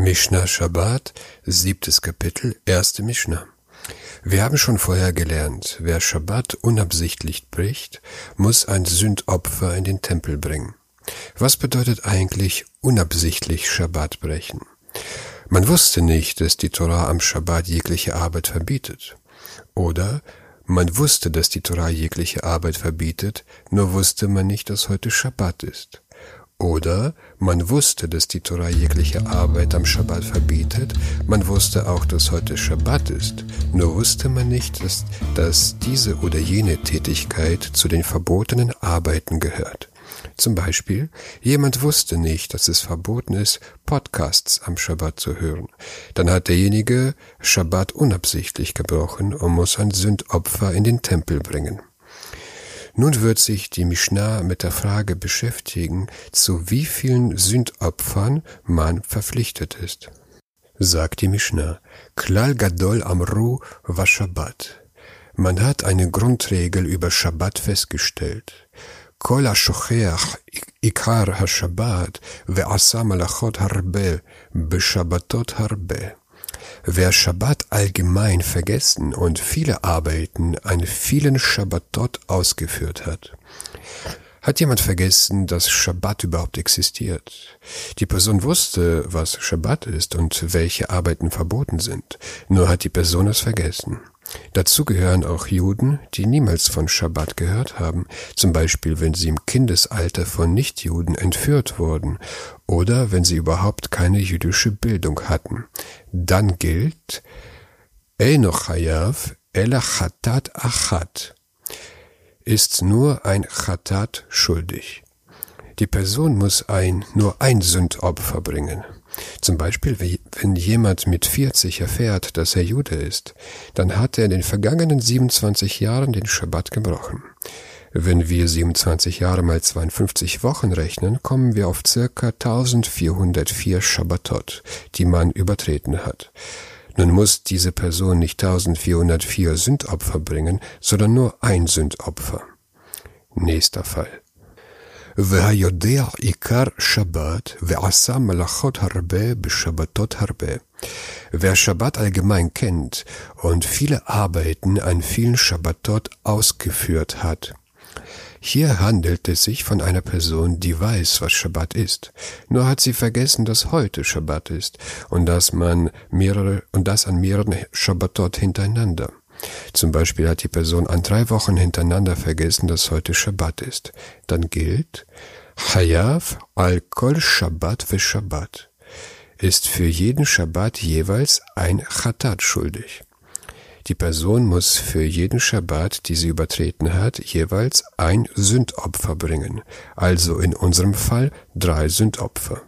Mishnah Shabbat, siebtes Kapitel, erste Mishnah. Wir haben schon vorher gelernt, wer Shabbat unabsichtlich bricht, muss ein Sündopfer in den Tempel bringen. Was bedeutet eigentlich unabsichtlich Shabbat brechen? Man wusste nicht, dass die Torah am Shabbat jegliche Arbeit verbietet. Oder man wusste, dass die Torah jegliche Arbeit verbietet, nur wusste man nicht, dass heute Shabbat ist. Oder man wusste, dass die Torah jegliche Arbeit am Schabbat verbietet, man wusste auch, dass heute Schabbat ist, nur wusste man nicht, dass, dass diese oder jene Tätigkeit zu den verbotenen Arbeiten gehört. Zum Beispiel, jemand wusste nicht, dass es verboten ist, Podcasts am Schabbat zu hören. Dann hat derjenige Schabbat unabsichtlich gebrochen und muss ein Sündopfer in den Tempel bringen. Nun wird sich die Mishnah mit der Frage beschäftigen, zu wie vielen Sündopfern man verpflichtet ist. Sagt die Mishnah, Klal Gadol Amru wa Shabbat. Man hat eine Grundregel über Shabbat festgestellt. Kol ha-shocheach ikar ha-Shabbat ve'asa malachot harbe be-Shabbatot harbe. Wer Schabbat allgemein vergessen und viele Arbeiten an vielen Schabbatot ausgeführt hat. Hat jemand vergessen, dass Schabbat überhaupt existiert? Die Person wusste, was Schabbat ist und welche Arbeiten verboten sind, nur hat die Person es vergessen. Dazu gehören auch Juden, die niemals von Schabbat gehört haben, zum Beispiel wenn sie im Kindesalter von Nichtjuden entführt wurden oder wenn sie überhaupt keine jüdische Bildung hatten. Dann gilt Eino Hayav Ela Chatat Achat ist nur ein Chatat schuldig. Die Person muss ein, nur ein Sündopfer bringen. Zum Beispiel, wenn jemand mit 40 erfährt, dass er Jude ist, dann hat er in den vergangenen 27 Jahren den Schabbat gebrochen. Wenn wir 27 Jahre mal 52 Wochen rechnen, kommen wir auf circa 1404 Schabbatot, die man übertreten hat. Nun muss diese Person nicht 1404 Sündopfer bringen, sondern nur ein Sündopfer. Nächster Fall. והיודע עיקר שבת ועשה מלאכות הרבה בשבתות הרבה. Wer Schabbat allgemein kennt und viele Arbeiten an vielen Schabbatot ausgeführt hat. Hier handelt es sich von einer Person, die weiß, was Schabbat ist. Nur hat sie vergessen, dass heute Schabbat ist und dass man mehrere und das an mehreren Schabbatot hintereinander. Zum Beispiel hat die Person an drei Wochen hintereinander vergessen, dass heute Schabbat ist. Dann gilt Hayav al-Kol Shabbat ve Shabbat ist für jeden Schabbat jeweils ein Chatat schuldig. Die Person muss für jeden Schabbat, die sie übertreten hat, jeweils ein Sündopfer bringen, also in unserem Fall drei Sündopfer.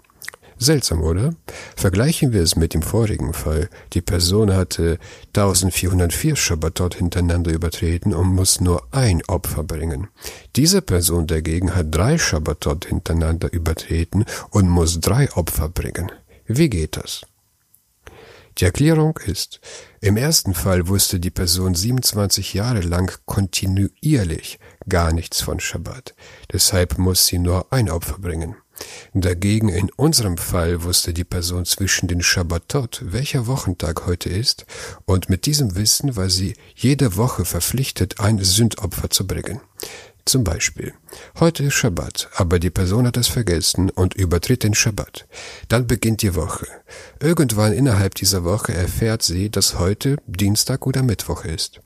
Seltsam, oder? Vergleichen wir es mit dem vorigen Fall. Die Person hatte 1404 Schabbatot hintereinander übertreten und muss nur ein Opfer bringen. Diese Person dagegen hat drei Schabbatot hintereinander übertreten und muss drei Opfer bringen. Wie geht das? Die Erklärung ist, im ersten Fall wusste die Person 27 Jahre lang kontinuierlich gar nichts von Schabbat. Deshalb muss sie nur ein Opfer bringen. Dagegen in unserem Fall wusste die Person zwischen den Schabbatot, welcher Wochentag heute ist, und mit diesem Wissen war sie jede Woche verpflichtet, ein Sündopfer zu bringen. Zum Beispiel, heute ist Schabbat, aber die Person hat es vergessen und übertritt den Schabbat. Dann beginnt die Woche. Irgendwann innerhalb dieser Woche erfährt sie, dass heute Dienstag oder Mittwoch ist.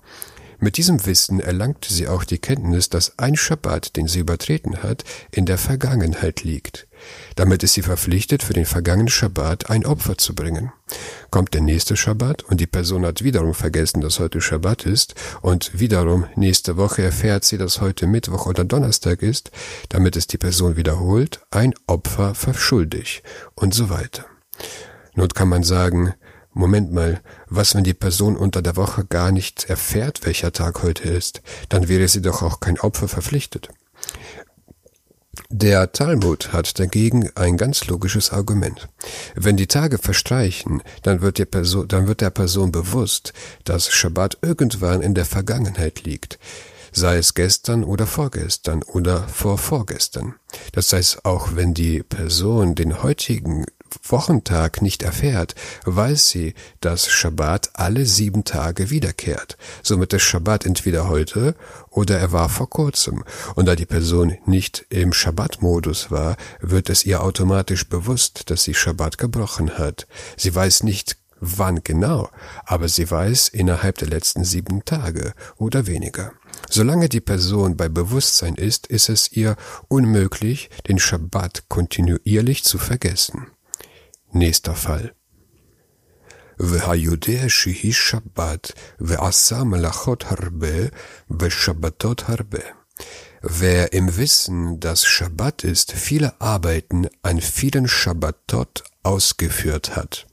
Mit diesem Wissen erlangte sie auch die Kenntnis, dass ein Schabbat, den sie übertreten hat, in der Vergangenheit liegt. Damit ist sie verpflichtet, für den vergangenen Schabbat ein Opfer zu bringen. Kommt der nächste Schabbat und die Person hat wiederum vergessen, dass heute Schabbat ist und wiederum nächste Woche erfährt sie, dass heute Mittwoch oder Donnerstag ist, damit ist die Person wiederholt ein Opfer verschuldig und so weiter. Nun kann man sagen, Moment mal, was wenn die Person unter der Woche gar nicht erfährt, welcher Tag heute ist? Dann wäre sie doch auch kein Opfer verpflichtet. Der Talmud hat dagegen ein ganz logisches Argument. Wenn die Tage verstreichen, dann wird, der Person, dann wird der Person bewusst, dass Schabbat irgendwann in der Vergangenheit liegt sei es gestern oder vorgestern oder vorvorgestern. Das heißt, auch wenn die Person den heutigen Wochentag nicht erfährt, weiß sie, dass Schabbat alle sieben Tage wiederkehrt. Somit ist Schabbat entweder heute oder er war vor kurzem. Und da die Person nicht im Schabbat-Modus war, wird es ihr automatisch bewusst, dass sie Schabbat gebrochen hat. Sie weiß nicht wann genau, aber sie weiß innerhalb der letzten sieben Tage oder weniger. Solange die Person bei Bewusstsein ist, ist es ihr unmöglich, den Schabbat kontinuierlich zu vergessen. Nächster Fall. והיודע שהיא שבת, ועשה מלאכות הרבה, ושבתות הרבה. Wer im Wissen, dass Schabbat ist, viele Arbeiten an vielen Schabbatot ausgeführt hat.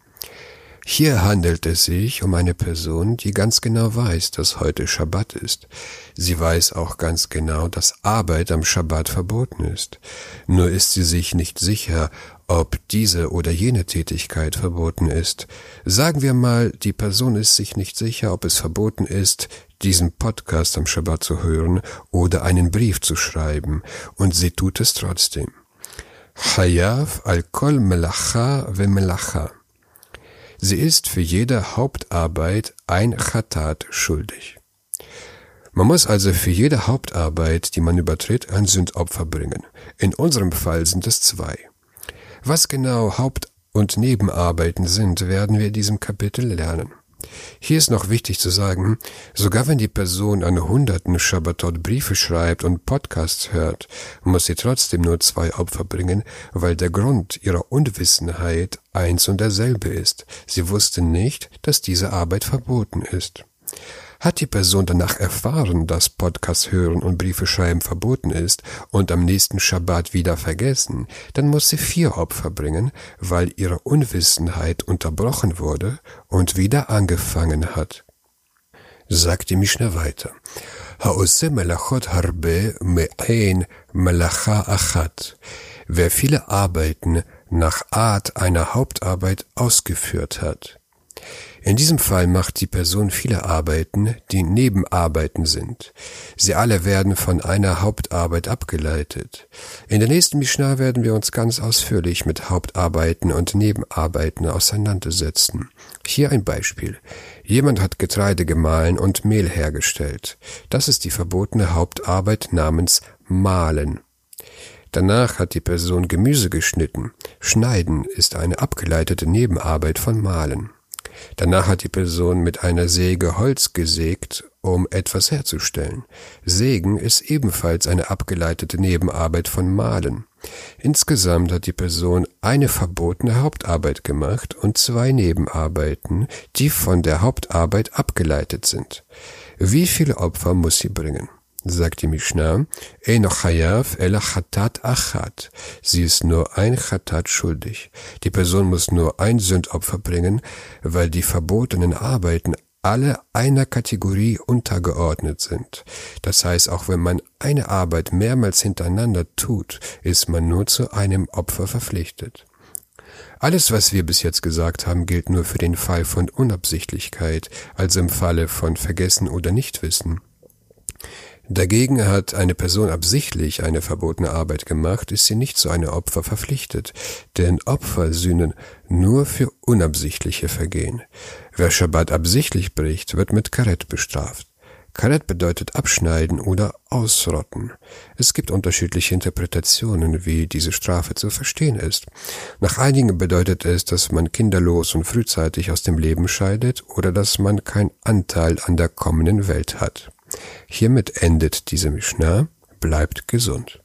Hier handelt es sich um eine Person, die ganz genau weiß, dass heute Schabbat ist. Sie weiß auch ganz genau, dass Arbeit am Schabbat verboten ist. Nur ist sie sich nicht sicher, ob diese oder jene Tätigkeit verboten ist. Sagen wir mal, die Person ist sich nicht sicher, ob es verboten ist, diesen Podcast am Schabbat zu hören oder einen Brief zu schreiben, und sie tut es trotzdem. Chayav al kol melacha ve melacha. Sie ist für jede Hauptarbeit ein Chatat schuldig. Man muss also für jede Hauptarbeit, die man übertritt, ein Sündopfer bringen. In unserem Fall sind es zwei. Was genau Haupt- und Nebenarbeiten sind, werden wir in diesem Kapitel lernen. Hier ist noch wichtig zu sagen, sogar wenn die Person an hunderten Shabbatot Briefe schreibt und Podcasts hört, muss sie trotzdem nur zwei Opfer bringen, weil der Grund ihrer Unwissenheit eins und derselbe ist. Sie wusste nicht, dass diese Arbeit verboten ist. Hat die Person danach erfahren, dass Podcast hören und Briefe schreiben verboten ist und am nächsten Schabbat wieder vergessen, dann muss sie vier Opfer bringen, weil ihre Unwissenheit unterbrochen wurde und wieder angefangen hat. Sagt die Mischner weiter. Haose melachot harbe me'ein melacha achat. Wer viele Arbeiten nach Art einer Hauptarbeit ausgeführt hat. In diesem Fall macht die Person viele Arbeiten, die Nebenarbeiten sind. Sie alle werden von einer Hauptarbeit abgeleitet. In der nächsten Mishnah werden wir uns ganz ausführlich mit Hauptarbeiten und Nebenarbeiten auseinandersetzen. Hier ein Beispiel. Jemand hat Getreide gemahlen und Mehl hergestellt. Das ist die verbotene Hauptarbeit namens Mahlen. Danach hat die Person Gemüse geschnitten. Schneiden ist eine abgeleitete Nebenarbeit von Mahlen. Danach hat die Person mit einer Säge Holz gesägt, um etwas herzustellen. Sägen ist ebenfalls eine abgeleitete Nebenarbeit von Malen. Insgesamt hat die Person eine verbotene Hauptarbeit gemacht und zwei Nebenarbeiten, die von der Hauptarbeit abgeleitet sind. Wie viele Opfer muss sie bringen? Sagt die Mishnah, Eino chayav ela chatat achat. Sie ist nur ein Chatat schuldig. Die Person muss nur ein Sündopfer bringen, weil die verbotenen Arbeiten alle einer Kategorie untergeordnet sind. Das heißt, auch wenn man eine Arbeit mehrmals hintereinander tut, ist man nur zu einem Opfer verpflichtet. Alles, was wir bis jetzt gesagt haben, gilt nur für den Fall von Unabsichtlichkeit, also im Falle von Vergessen oder Nichtwissen. Dagegen hat eine Person absichtlich eine verbotene Arbeit gemacht, ist sie nicht zu einem Opfer verpflichtet, denn Opfer sühnen nur für unabsichtliche Vergehen. Wer Schabbat absichtlich bricht, wird mit Karet bestraft. Karet bedeutet abschneiden oder ausrotten. Es gibt unterschiedliche Interpretationen, wie diese Strafe zu verstehen ist. Nach einigen bedeutet es, dass man kinderlos und frühzeitig aus dem Leben scheidet oder dass man keinen Anteil an der kommenden Welt hat. Hiermit endet diese Mishnah. Bleibt gesund.